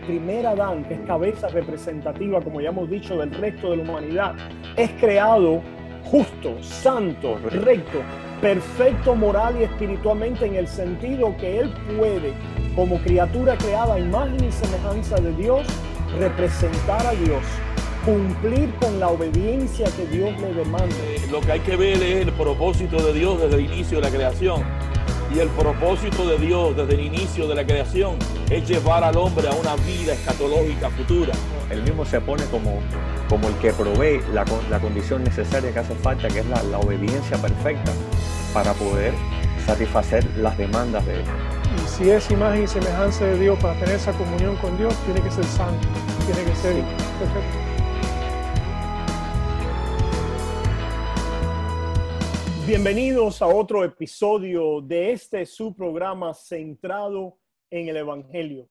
primer Adán, que es cabeza representativa, como ya hemos dicho, del resto de la humanidad, es creado justo, santo, recto, perfecto moral y espiritualmente en el sentido que él puede, como criatura creada imagen y semejanza de Dios, representar a Dios, cumplir con la obediencia que Dios le demanda. Lo que hay que ver es el propósito de Dios desde el inicio de la creación. Y el propósito de Dios desde el inicio de la creación es llevar al hombre a una vida escatológica futura. Él mismo se pone como, como el que provee la, la condición necesaria que hace falta, que es la, la obediencia perfecta para poder satisfacer las demandas de Él. Y si es imagen y semejanza de Dios para tener esa comunión con Dios, tiene que ser santo, tiene que ser perfecto. Bienvenidos a otro episodio de este su programa centrado en el Evangelio.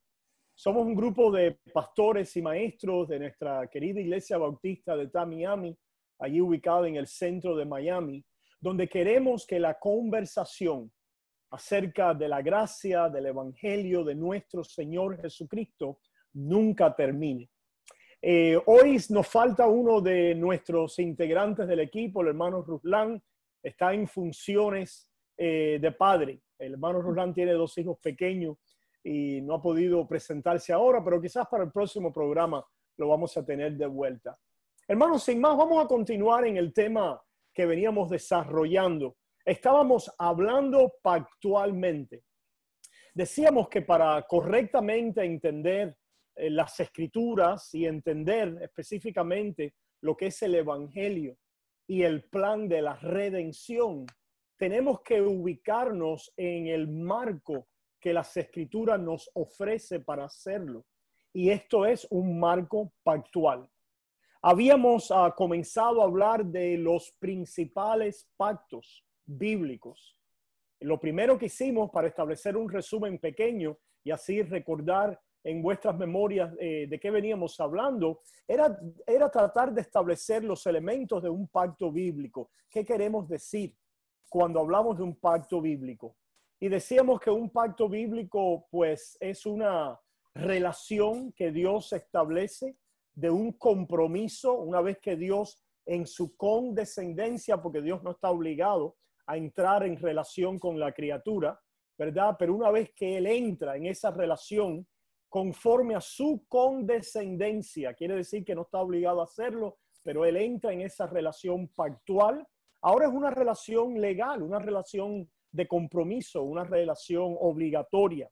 Somos un grupo de pastores y maestros de nuestra querida Iglesia Bautista de Tamiami, allí ubicada en el centro de Miami, donde queremos que la conversación acerca de la gracia del Evangelio de nuestro Señor Jesucristo nunca termine. Eh, hoy nos falta uno de nuestros integrantes del equipo, el hermano Ruslan, está en funciones eh, de padre. El hermano Ruslan tiene dos hijos pequeños y no ha podido presentarse ahora, pero quizás para el próximo programa lo vamos a tener de vuelta. Hermanos, sin más, vamos a continuar en el tema que veníamos desarrollando. Estábamos hablando pactualmente. Decíamos que para correctamente entender eh, las escrituras y entender específicamente lo que es el Evangelio y el plan de la redención, tenemos que ubicarnos en el marco que las escrituras nos ofrece para hacerlo. Y esto es un marco pactual. Habíamos uh, comenzado a hablar de los principales pactos bíblicos. Lo primero que hicimos para establecer un resumen pequeño y así recordar en vuestras memorias eh, de qué veníamos hablando, era tratar de establecer los elementos de un pacto bíblico. ¿Qué queremos decir cuando hablamos de un pacto bíblico? Y decíamos que un pacto bíblico, pues, es una relación que Dios establece de un compromiso una vez que Dios en su condescendencia, porque Dios no está obligado a entrar en relación con la criatura, ¿verdad? Pero una vez que Él entra en esa relación conforme a su condescendencia, quiere decir que no está obligado a hacerlo, pero Él entra en esa relación pactual. Ahora es una relación legal, una relación de compromiso, una relación obligatoria.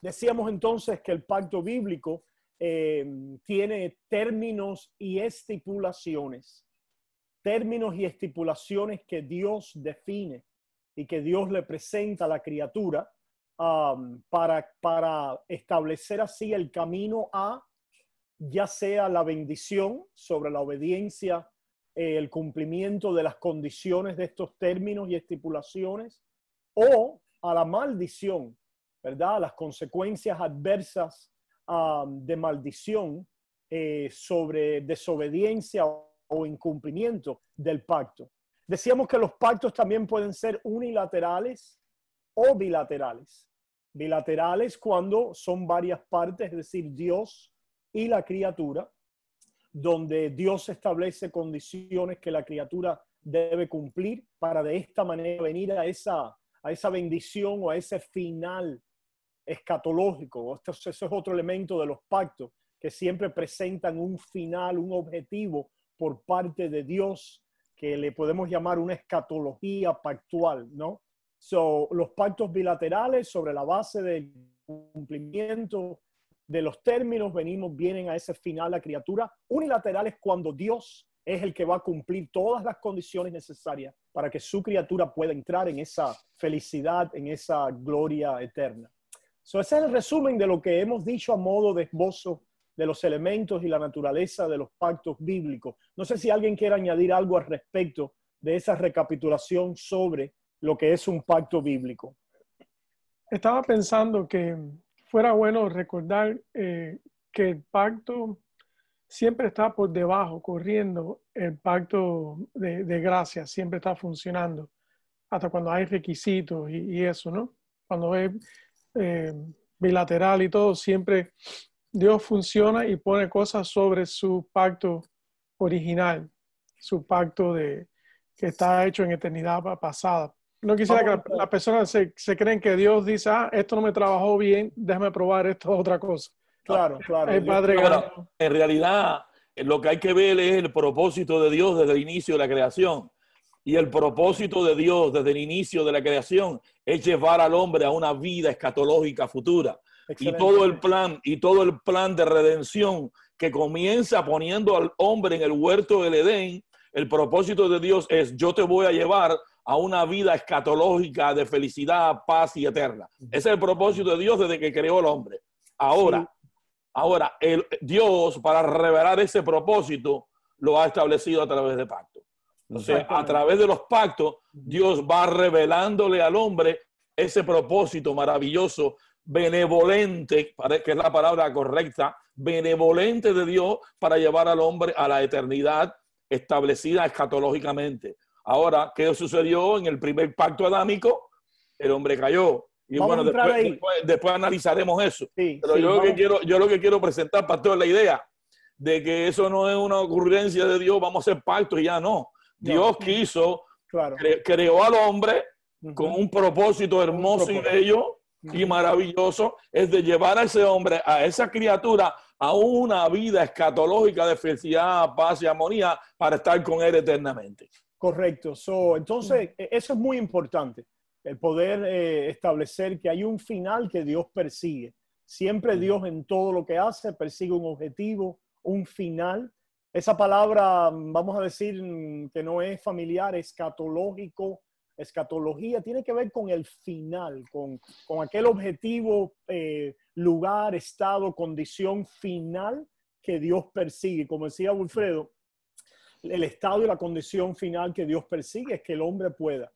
Decíamos entonces que el pacto bíblico eh, tiene términos y estipulaciones, términos y estipulaciones que Dios define y que Dios le presenta a la criatura um, para, para establecer así el camino a ya sea la bendición sobre la obediencia, el cumplimiento de las condiciones de estos términos y estipulaciones, o a la maldición, ¿verdad? Las consecuencias adversas de maldición eh, sobre desobediencia o incumplimiento del pacto. Decíamos que los pactos también pueden ser unilaterales o bilaterales. Bilaterales cuando son varias partes, es decir, Dios y la criatura, donde Dios establece condiciones que la criatura debe cumplir para de esta manera venir a esa, a esa bendición o a ese final escatológico. Esto, eso es otro elemento de los pactos, que siempre presentan un final, un objetivo por parte de Dios, que le podemos llamar una escatología pactual, ¿no? So, los pactos bilaterales sobre la base del cumplimiento de los términos venimos, vienen a ese final la criatura. Unilaterales cuando Dios es el que va a cumplir todas las condiciones necesarias para que su criatura pueda entrar en esa felicidad, en esa gloria eterna. So, es el resumen de lo que hemos dicho a modo de esbozo de los elementos y la naturaleza de los pactos bíblicos. No sé si alguien quiere añadir algo al respecto de esa recapitulación sobre lo que es un pacto bíblico. Estaba pensando que fuera bueno recordar eh, que el pacto siempre está por debajo, corriendo, el pacto de, gracia siempre está funcionando, hasta cuando hay requisitos y, y eso, ¿no? Cuando es eh, bilateral y todo, siempre Dios funciona y pone cosas sobre su pacto original, su pacto de, que está hecho en eternidad pasada. No quisiera que las personas se, se, creen que Dios dice, ah, esto no me trabajó bien, déjame probar esto otra cosa. Claro, claro. El Padre en realidad, lo que hay que ver es el propósito de Dios desde el inicio de la creación. Y el propósito de Dios desde el inicio de la creación es llevar al hombre a una vida escatológica futura. Y todo el plan, y todo el plan de redención que comienza poniendo al hombre en el huerto del Edén, el propósito de Dios es yo te voy a llevar a una vida escatológica de felicidad, paz y eterna. Ese es el propósito de Dios desde que creó el hombre. Ahora, ahora el Dios para revelar ese propósito lo ha establecido a través de pactos. O sea, a través de los pactos, Dios va revelándole al hombre ese propósito maravilloso, benevolente, que es la palabra correcta, benevolente de Dios para llevar al hombre a la eternidad establecida escatológicamente. Ahora, ¿qué sucedió en el primer pacto adámico? El hombre cayó. Y bueno, después, analizaremos eso. Pero yo, lo que quiero, yo lo que quiero presentar, pastor, la idea de que eso no es una ocurrencia de Dios, vamos a hacer pacto y ya no. Dios quiso, creó al hombre con un propósito hermoso y bello y maravilloso, es de llevar a ese hombre, a esa criatura, a una vida escatológica de felicidad, paz y armonía para estar con Él eternamente. Correcto. So, entonces, e, eso es muy importante, el poder eh, establecer que hay un final que Dios persigue. Siempre Dios en todo lo que hace persigue un objetivo, un final. Esa palabra, vamos a decir que no es familiar, escatológico, escatología, tiene que ver con el final, con, con aquel objetivo eh, lugar, estado, condición final que Dios persigue. Como decía Wilfredo, el estado y la condición final que Dios persigue es que el hombre pueda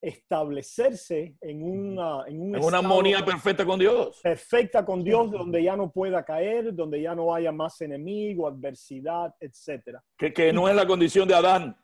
establecerse en una, en una armonía perfecta con Dios. Perfecta con Dios, donde ya no pueda caer, donde ya no haya más enemigo, adversidad, etc. Que, que no es la condición de Adán.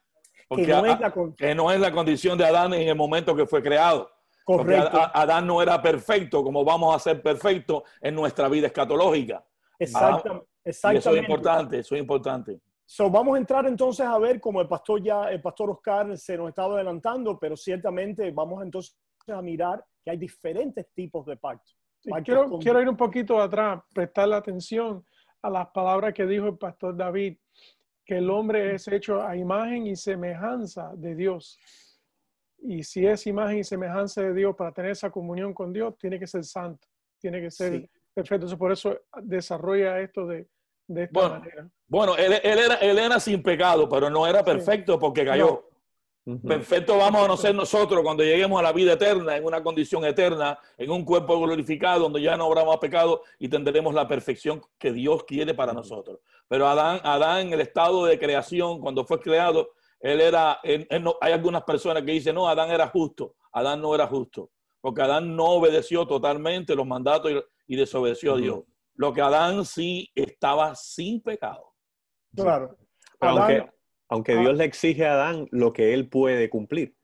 Porque que no, es la, que no es la condición de Adán en el momento que fue creado. Correcto. Adán no era perfecto como vamos a ser perfectos en nuestra vida escatológica. Exactamente. eso es importante, eso es importante. So, vamos a entrar entonces a ver, como el pastor ya, el pastor Oscar se nos estaba adelantando, pero ciertamente vamos entonces a mirar que hay diferentes tipos de pactos. quiero, quiero ir un poquito atrás, prestarle atención a las palabras que dijo el pastor David, que el hombre es hecho a imagen y semejanza de Dios. Y si es imagen y semejanza de Dios para tener esa comunión con Dios, tiene que ser santo, tiene que ser perfecto. Entonces, por eso desarrolla esto de, de esta manera. Bueno, él, era, él era sin pecado, pero no era perfecto porque cayó. Perfecto vamos a ser nosotros cuando lleguemos a la vida eterna, en una condición eterna, en un cuerpo glorificado, donde ya no habrá más pecado y tendremos la perfección que Dios quiere para nosotros. Pero Adán, Adán en el estado de creación, cuando fue creado, él era, hay algunas personas que dicen, no, Adán era justo. Adán no era justo, porque Adán no obedeció totalmente los mandatos y, desobedeció a Dios. Lo que Adán sí estaba sin pecado. Claro. aunque, aunque Dios le exige a Adán lo que él puede cumplir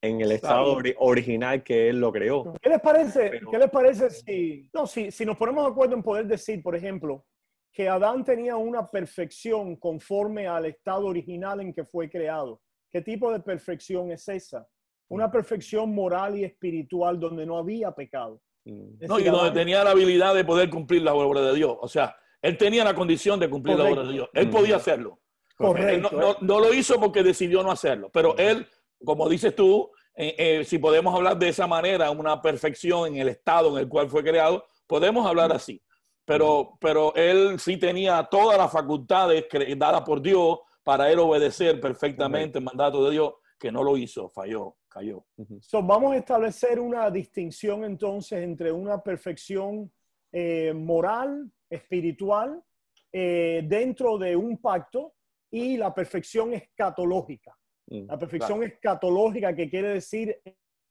en el estado original que él lo creó. ¿Qué les parece, ¿qué les parece si, no, si, si nos ponemos de acuerdo en poder decir, por ejemplo, que Adán tenía una perfección conforme al estado original en que fue creado. ¿Qué tipo de perfección es esa? Una perfección moral y espiritual donde no había pecado. Mm. No, y donde tenía la habilidad de poder cumplir la obra de Dios. O sea, él tenía la condición de cumplir la obra de Dios. Él podía hacerlo. Correcto. no, no, lo hizo porque decidió no hacerlo. Pero él, como dices tú, eh, eh, si podemos hablar de esa manera, una perfección en el estado en el cual fue creado, podemos hablar así pero, pero él sí tenía todas las facultades dadas por Dios para él obedecer perfectamente el mandato de Dios, que no lo hizo, falló, cayó. vamos a establecer una distinción entonces entre una perfección eh, moral, espiritual, eh, dentro de un pacto y la perfección escatológica. Mm, la perfección escatológica que quiere decir,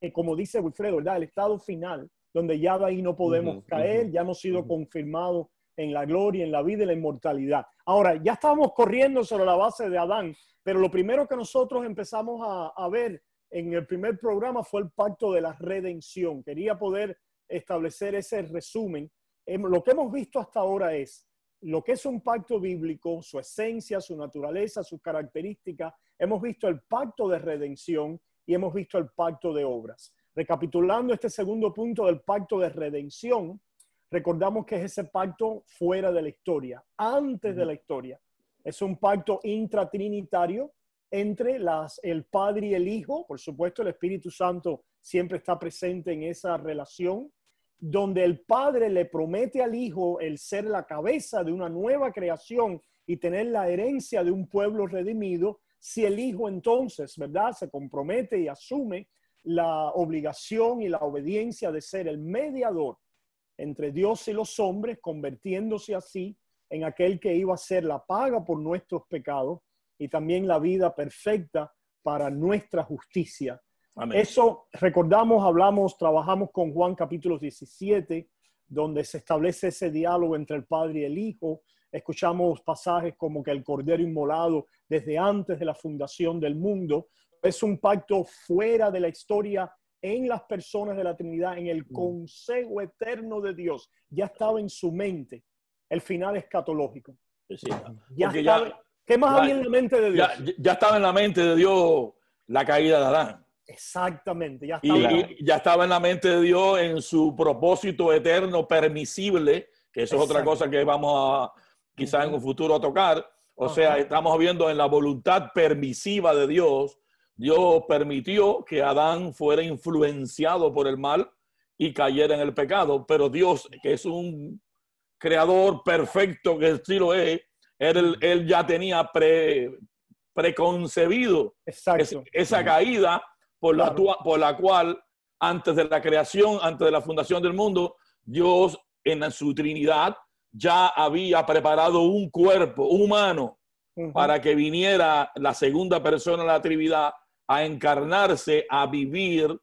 eh, como dice Wilfredo, ¿verdad? El estado final donde ya de ahí no podemos caer, ya hemos sido confirmados en la gloria, en la vida y la inmortalidad. Ahora, ya estábamos corriendo sobre la base de Adán, pero lo primero que nosotros empezamos a, ver en el primer programa fue el pacto de la redención. Quería poder establecer ese resumen. Em, lo que hemos visto hasta ahora es lo que es un pacto bíblico, su esencia, su naturaleza, sus características, hemos visto el pacto de redención y hemos visto el pacto de obras. Recapitulando este segundo punto del pacto de redención, recordamos que es ese pacto fuera de la historia, antes de la historia. Es un pacto intratrinitario entre las, el Padre y el Hijo. Por supuesto, el Espíritu Santo siempre está presente en esa relación, donde el Padre le promete al Hijo el ser la cabeza de una nueva creación y tener la herencia de un pueblo redimido, si el Hijo entonces, ¿verdad?, se compromete y asume la obligación y la obediencia de ser el mediador entre Dios y los hombres, convirtiéndose así en aquel que iba a ser la paga por nuestros pecados y también la vida perfecta para nuestra justicia. Eso recordamos, hablamos, trabajamos con Juan capítulo 17, donde se establece ese diálogo entre el Padre y el Hijo. Escuchamos pasajes como que el Cordero inmolado desde antes de la fundación del mundo es un pacto fuera de la historia en las personas de la Trinidad, en el mm. consejo eterno de Dios. Ya estaba en su mente el final escatológico. ya, ¿Qué más había en la mente de Dios? Ya, estaba en la mente de Dios la caída de Adán. Exactamente, ya estaba, y, ya estaba en la mente de Dios en su propósito eterno permisible, que eso es otra cosa que vamos a quizás en un futuro a tocar. O sea, estamos viendo en la voluntad permisiva de Dios, Dios permitió que Adán fuera influenciado por el mal y cayera en el pecado, pero Dios, que es un creador perfecto, que sí lo es, él, él ya tenía pre, preconcebido esa caída por la, por la cual antes de la creación, antes de la fundación del mundo, Dios en su Trinidad ya había preparado un cuerpo humano para que viniera la segunda persona de la Trinidad a encarnarse, a vivir,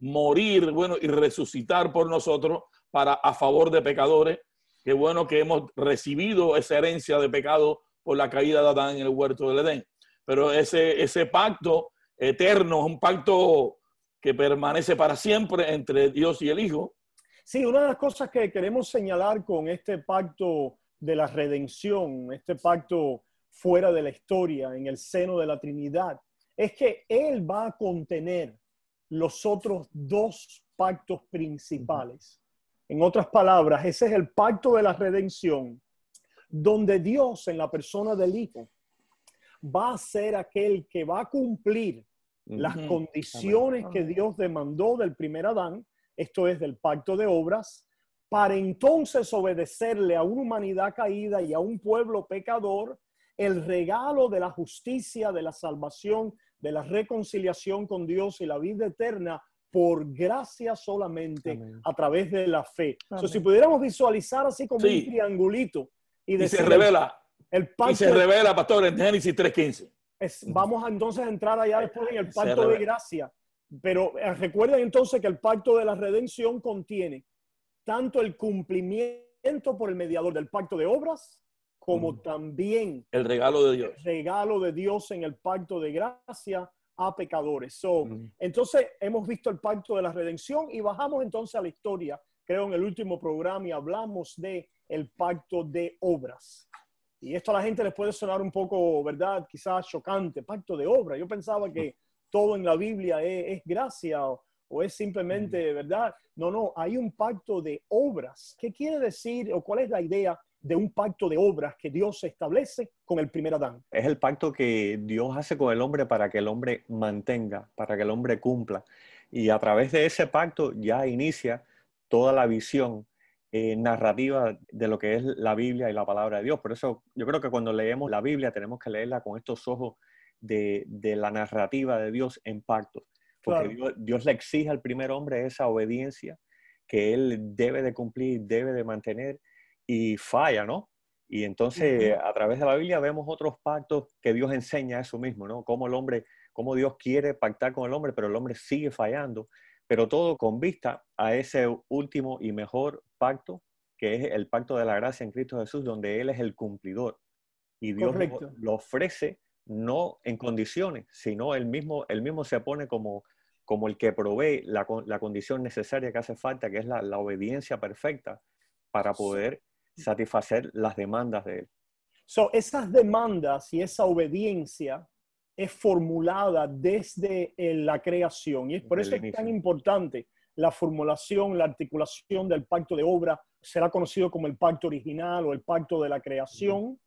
morir, bueno, y resucitar por nosotros para a favor de pecadores. Qué bueno que hemos recibido esa herencia de pecado por la caída de Adán en el huerto del Edén. Pero ese, ese pacto eterno, un pacto que permanece para siempre entre Dios y el Hijo. Sí, una de las cosas que queremos señalar con este pacto de la redención, este pacto fuera de la historia, en el seno de la Trinidad, es que Él va a contener los otros dos pactos principales. En otras palabras, ese es el pacto de la redención, donde Dios en la persona del Hijo va a ser aquel que va a cumplir las condiciones que Dios demandó del primer Adán, esto es del pacto de obras, para entonces obedecerle a una humanidad caída y a un pueblo pecador el regalo de la justicia, de la salvación, de la reconciliación con Dios y la vida eterna por gracia solamente a través de la fe. si pudiéramos visualizar así como un triangulito y, se revela. el pacto y se revela, pastor, en Génesis 3.15 vamos a entonces a entrar allá después en el pacto de gracia. Pero eh, recuerden entonces que el pacto de la redención contiene tanto el cumplimiento por el mediador del pacto de obras, como también el regalo de Dios. El regalo de Dios en el pacto de gracia a pecadores. So, Entonces hemos visto el pacto de la redención y bajamos entonces a la historia, creo en el último programa y hablamos de el pacto de obras. Y esto a la gente les puede sonar un poco, ¿verdad? Quizás chocante, pacto de obra. Yo pensaba que todo en la Biblia es, gracia o, es simplemente, ¿verdad? No, no, hay un pacto de obras. ¿Qué quiere decir o cuál es la idea de un pacto de obras que Dios establece con el primer Adán? Es el pacto que Dios hace con el hombre para que el hombre mantenga, para que el hombre cumpla. Y a través de ese pacto ya inicia toda la visión eh, narrativa de lo que es la Biblia y la palabra de Dios. Por eso yo creo que cuando leemos la Biblia tenemos que leerla con estos ojos de, la narrativa de Dios en pacto. Porque Dios, le exige al primer hombre esa obediencia que él debe de cumplir, debe de mantener y falla, ¿no? Y entonces a través de la Biblia vemos otros pactos que Dios enseña eso mismo, ¿no? Cómo el hombre, cómo Dios quiere pactar con el hombre, pero el hombre sigue fallando pero todo con vista a ese último y mejor pacto, que es el pacto de la gracia en Cristo Jesús, donde Él es el cumplidor. Y Dios lo, ofrece no en condiciones, sino Él mismo, él mismo se pone como, como el que provee la, condición necesaria que hace falta, que es la, obediencia perfecta para poder satisfacer las demandas de él. So, esas demandas y esa obediencia es formulada desde eh, la creación y es por eso es tan importante la formulación, la articulación del pacto de obra. Será conocido como el pacto original o el pacto de la creación.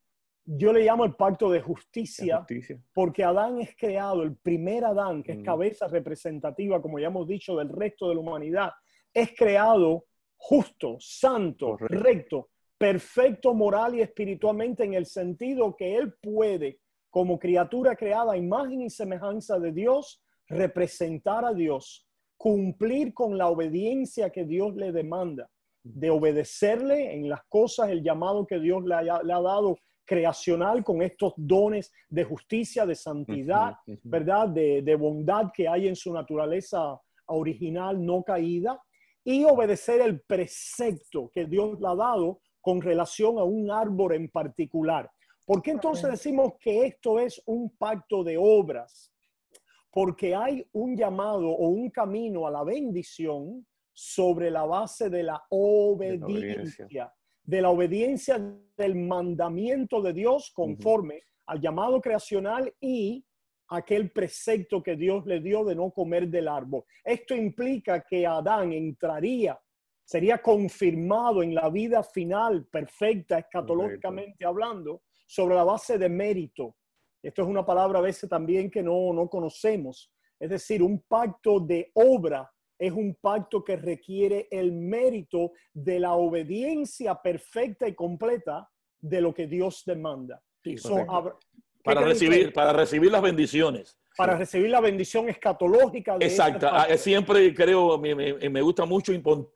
Yo le llamo el pacto de justicia justicia. porque Adán es creado, el primer Adán, que es Mm. cabeza representativa, como ya hemos dicho, del resto de la humanidad, es creado justo, santo, Correcto. recto, perfecto moral y espiritualmente en el sentido que él puede, como criatura creada a imagen y semejanza de Dios, representar a Dios, cumplir con la obediencia que Dios le demanda, de obedecerle en las cosas, el llamado que Dios le, haya- le ha dado creacional con estos dones de justicia, de santidad. ¿verdad? De, de bondad que hay en su naturaleza original no caída y obedecer el precepto que Dios le ha dado con relación a un árbol en particular. ¿Por qué entonces decimos que esto es un pacto de obras? Porque hay un llamado o un camino a la bendición sobre la base de la obediencia. obediencia, de la obediencia del mandamiento de Dios conforme al llamado creacional y aquel precepto que Dios le dio de no comer del árbol. Esto implica que Adán entraría, sería confirmado en la vida final perfecta, escatológicamente hablando, sobre la base de mérito. Esto es una palabra a veces también que no, no conocemos. Es decir, un pacto de obra es un pacto que requiere el mérito de la obediencia perfecta y completa de lo que Dios demanda. Sí, So, correcto. Abra- ¿qué para recibir, para recibir las bendiciones. para recibir la bendición escatológica de Exacto. este Ah. Siempre creo, me, me- me gusta mucho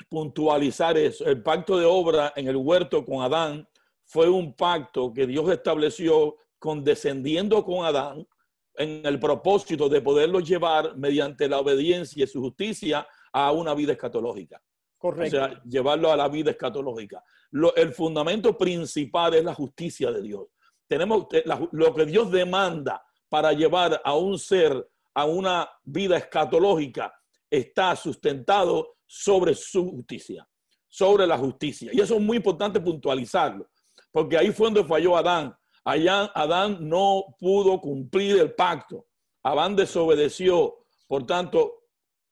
puntualizar eso. El pacto de obra en el huerto con Adán fue un pacto que Dios estableció condescendiendo con Adán en el propósito de poderlo llevar mediante la obediencia y su justicia a una vida escatológica. O Correcto. sea, llevarlo a la vida escatológica. Lo- el fundamento principal es la justicia de Dios. Tenemos te- la- lo que Dios demanda para llevar a un ser a una vida escatológica está sustentado sobre su justicia, sobre la justicia. Y eso es muy importante puntualizarlo, porque ahí fue donde falló Adán. Allá Adán no pudo cumplir el pacto. Adán desobedeció. Por tanto,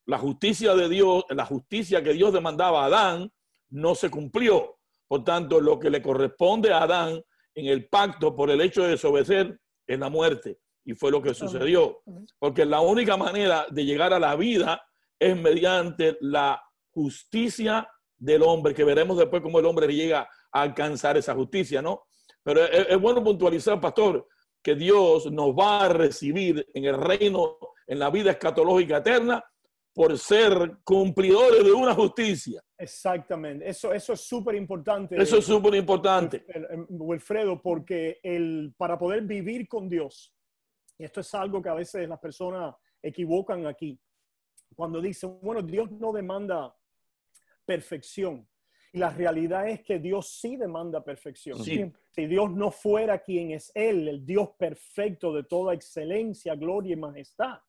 la justicia de Dios, la justicia que Dios demandaba a Adán, no se cumplió. Por tanto, lo que le corresponde a Adán en el pacto por el hecho de desobedecer es la muerte. Y fue lo que sucedió. Porque la única manera de llegar a la vida es mediante la justicia del hombre, que veremos después cómo el hombre llega a alcanzar esa justicia, ¿no? Pero es, es bueno puntualizar, pastor, que Dios nos va a recibir en el reino, en la vida escatológica eterna, por ser cumplidores de una justicia. Exactamente. Eso, eso es súper importante. Eso es súper importante. el- Wilfredo, porque el, para poder vivir con Dios, y esto es algo que a veces las personas equivocan aquí, cuando dicen, bueno, Dios no demanda perfección. Y la realidad es que Dios sí demanda perfección. Sí. Si Dios no fuera quien es Él, el Dios perfecto de toda excelencia, gloria y majestad,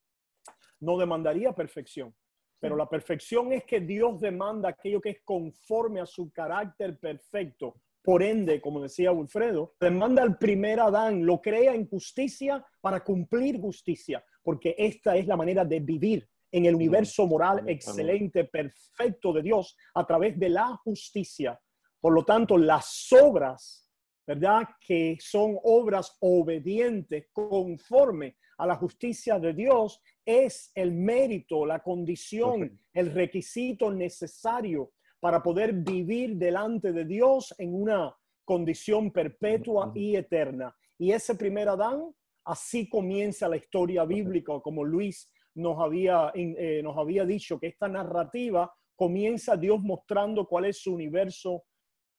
no demandaría perfección. Pero la perfección es que Dios demanda aquello que es conforme a su carácter perfecto. Por ende, como decía Wilfredo, demanda al primer Adán, lo crea en justicia para cumplir justicia, porque esta es la manera de vivir en el universo moral excelente, perfecto de Dios a través de la justicia. Por lo tanto, las obras, ¿verdad? Que son obras obedientes conforme a la justicia de Dios, es el mérito, la condición, el requisito necesario para poder vivir delante de Dios en una condición perpetua y eterna. Y ese primer Adán, así comienza la historia bíblica, como Luis nos había, eh, nos había dicho, que esta narrativa comienza Dios mostrando cuál es su universo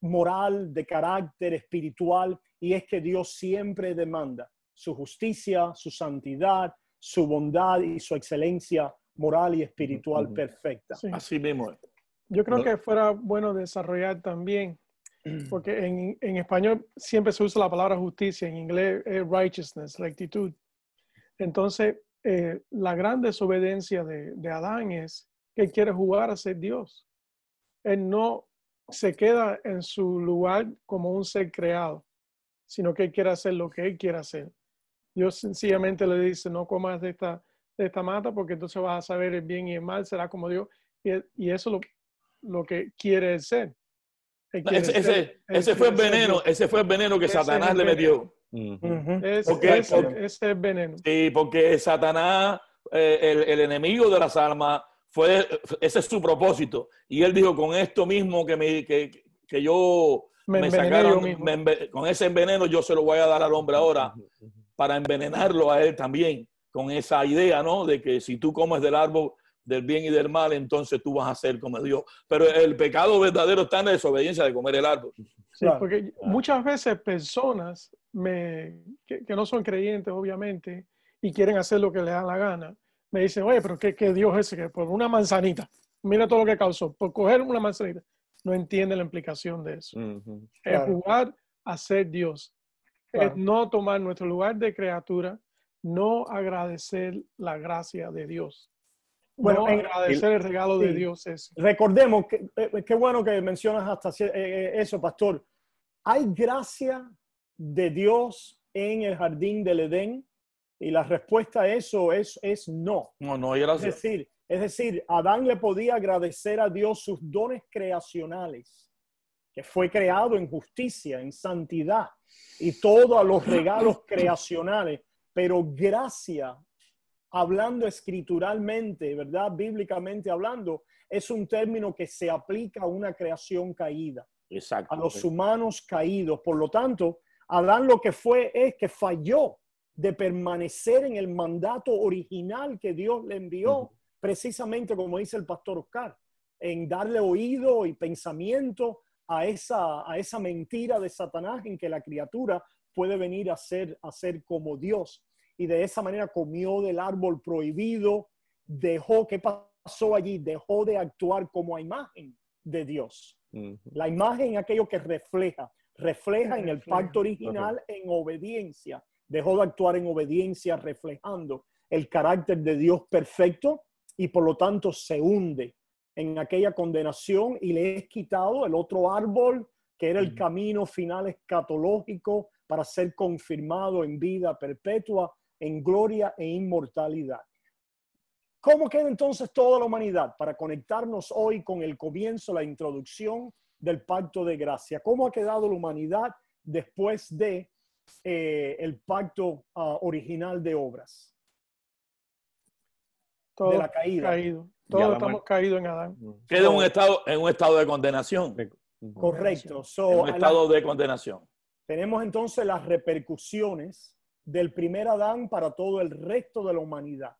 moral, de carácter espiritual, y es que Dios siempre demanda su justicia, su santidad, su bondad y su excelencia moral y espiritual perfecta. Sí. Así mismo es. Yo creo que fuera bueno desarrollar también, porque en, en español siempre se usa la palabra justicia, en inglés es righteousness, rectitud. Entonces, eh, la gran desobediencia de, de Adán es que él quiere jugar a ser Dios. Él no se queda en su lugar como un ser creado, sino que él quiere hacer lo que él quiere hacer. Dios sencillamente le dice, no comas de esta, de esta mata porque entonces vas a saber el bien y el mal, será como Dios. Y, y eso es lo, lo que quiere ser. ese, ese, fue el veneno, ese fue el veneno que Satanás le metió. ese, es el veneno. Sí, porque Satanás, eh, el, el, enemigo de las almas, fue, ese es su propósito. Y él dijo, con esto mismo que, me, que, que yo me, sacaron, con ese veneno yo se lo voy a dar al hombre ahora para envenenarlo a él también, con esa idea, ¿no? De que si tú comes del árbol del bien y del mal, entonces tú vas a ser como Dios. Pero el pecado verdadero está en la desobediencia de comer el árbol. Sí, porque muchas veces personas me, que, no son creyentes, obviamente, y quieren hacer lo que les da la gana, me dicen, oye, pero ¿qué, qué Dios es ese? Que por una manzanita, mira todo lo que causó, por coger una manzanita, no entiende la implicación de eso. Es jugar a ser Dios. Es no tomar nuestro lugar de criatura, no agradecer la gracia de Dios. Bueno, agradecer el, regalo de Dios es. Recordemos, que, eh, qué bueno que mencionas hasta eh, eh, eso, pastor. ¿Hay gracia de Dios en el jardín del Edén? Y la respuesta a eso es, es no. No, no hay gracia. Es decir, es decir, Adán le podía agradecer a Dios sus dones creacionales, que fue creado en justicia, en santidad y todos los regalos creacionales, pero gracia hablando escrituralmente, ¿verdad? Bíblicamente hablando, es un término que se aplica a una creación caída, Exacto. a los humanos caídos. Por lo tanto, Adán lo que fue es que falló de permanecer en el mandato original que Dios le envió, precisamente como dice el pastor Oscar, en darle oído y pensamiento a esa, a esa mentira de Satanás en que la criatura puede venir a ser, a ser como Dios y de esa manera comió del árbol prohibido, dejó, ¿qué pasó allí? Dejó de actuar como imagen de Dios. La imagen, aquello que refleja, refleja en el pacto original en obediencia. Dejó de actuar en obediencia, reflejando el carácter de Dios perfecto y por lo tanto se hunde en aquella condenación y le es quitado el otro árbol que era el camino final escatológico para ser confirmado en vida perpetua en gloria e inmortalidad. ¿Cómo queda entonces toda la humanidad para conectarnos hoy con el comienzo, la introducción del pacto de gracia? ¿Cómo ha quedado la humanidad después de eh, el pacto ah, original de obras? Todo de la caída. Caído. Todos estamos caídos en Adán. Queda un estado, en un estado de condenación. Correcto. en un estado de condenación. Tenemos entonces las repercusiones del primer Adán para todo el resto de la humanidad.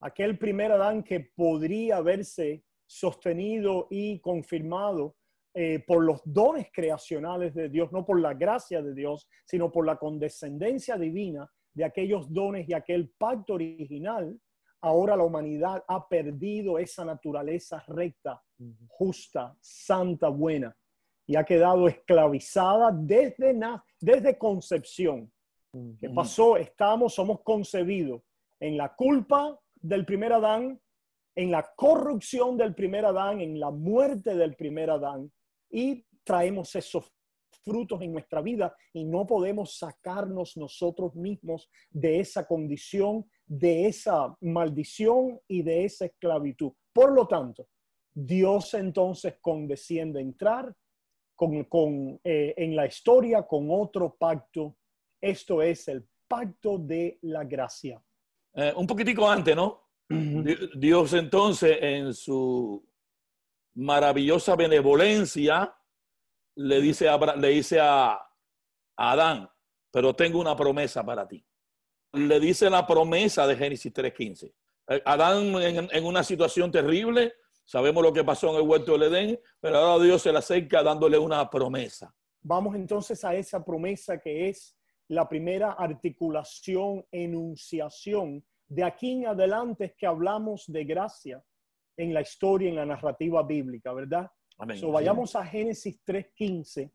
Aquel primer Adán que podría verse sostenido y confirmado eh, por los dones creacionales de Dios, no por la gracia de Dios, sino por la condescendencia divina de aquellos dones y aquel pacto original, ahora la humanidad ha perdido esa naturaleza recta, justa, santa, buena, y ha quedado esclavizada desde, desde concepción. ¿Qué pasó? Estamos, somos concebidos en la culpa del primer Adán, en la corrupción del primer Adán, en la muerte del primer Adán y traemos esos frutos en nuestra vida y no podemos sacarnos nosotros mismos de esa condición, de esa maldición y de esa esclavitud. Por lo tanto, Dios entonces condesciende a entrar con, eh, en la historia con otro pacto esto es el pacto de la gracia. Eh, un poquitico antes, ¿no? Dios entonces en su maravillosa benevolencia le dice a, le dice a, Adán, pero tengo una promesa para ti. Le dice la promesa de Génesis 3.15. Eh, Adán en, en, una situación terrible, sabemos lo que pasó en el huerto del Edén, pero ahora Dios se le acerca dándole una promesa. Vamos entonces a esa promesa que es la primera articulación, enunciación. De aquí en adelante es que hablamos de gracia en la historia, en la narrativa bíblica, ¿verdad? So, vayamos a Génesis 3.15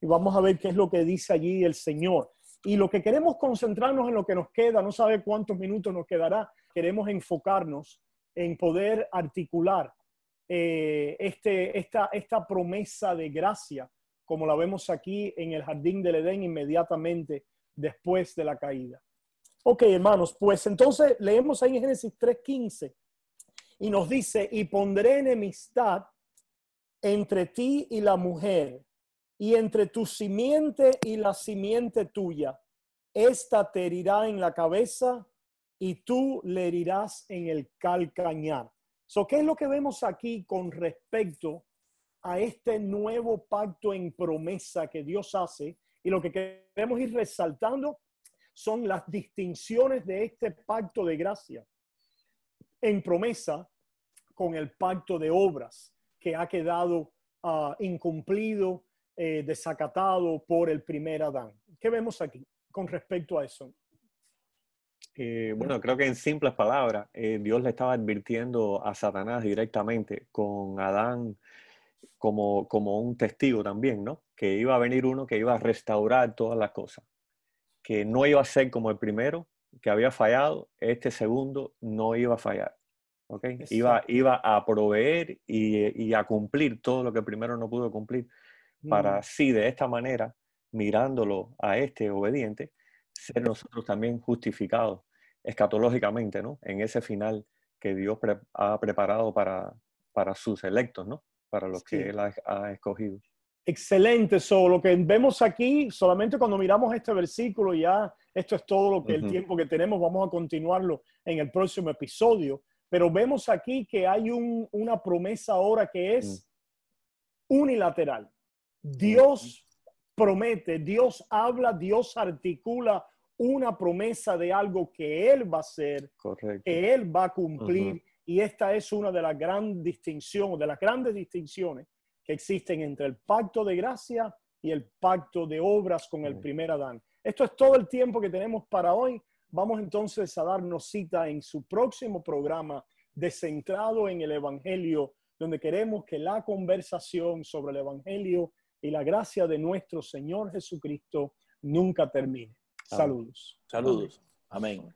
y vamos a ver qué es lo que dice allí el Señor. Y lo que queremos concentrarnos en lo que nos queda, no sabe cuántos minutos nos quedará, queremos enfocarnos en poder articular eh, este, esta, promesa de gracia, como la vemos aquí en el jardín del Edén inmediatamente después de la caída. Ok, hermanos, pues entonces leemos ahí en Génesis 3.15 y nos dice, y pondré enemistad entre ti y la mujer, y entre tu simiente y la simiente tuya. Esta te herirá en la cabeza y tú le herirás en el calcañar. So, ¿Qué es lo que vemos aquí con respecto a este nuevo pacto en promesa que Dios hace? Y lo que queremos ir resaltando son las distinciones de este pacto de gracia en promesa con el pacto de obras que ha quedado uh, incumplido, eh, desacatado por el primer Adán. ¿Qué vemos aquí con respecto a eso? Eh, bueno, creo que en simples palabras, eh, Dios le estaba advirtiendo a Satanás directamente con Adán como, como un testigo también, ¿no? Que iba a venir uno que iba a restaurar todas las cosas, que no iba a ser como el primero, que había fallado, este segundo no iba a fallar. ¿okay? Iba, iba a proveer y, y, a cumplir todo lo que primero no pudo cumplir, para así de esta manera, mirándolo a este obediente, ser nosotros también justificados escatológicamente, ¿no? En ese final que Dios ha preparado para, para sus electos, ¿no? Para los que Él ha, escogido. Excelente, so, lo que vemos aquí, solamente cuando miramos este versículo, ya esto es todo lo que el tiempo que tenemos, vamos a continuarlo en el próximo episodio, pero vemos aquí que hay un, una promesa ahora que es mm. unilateral. Dios promete, Dios habla, Dios articula una promesa de algo que Él va a hacer, que Él va a cumplir. Y esta es una de las grandes distinciones, de las grandes distinciones que existen entre el pacto de gracia y el pacto de obras con el primer Adán. Esto es todo el tiempo que tenemos para hoy. Vamos entonces a darnos cita en su próximo programa descentrado en el Evangelio, donde queremos que la conversación sobre el Evangelio y la gracia de nuestro Señor Jesucristo nunca termine. Saludos. Saludos. Amén.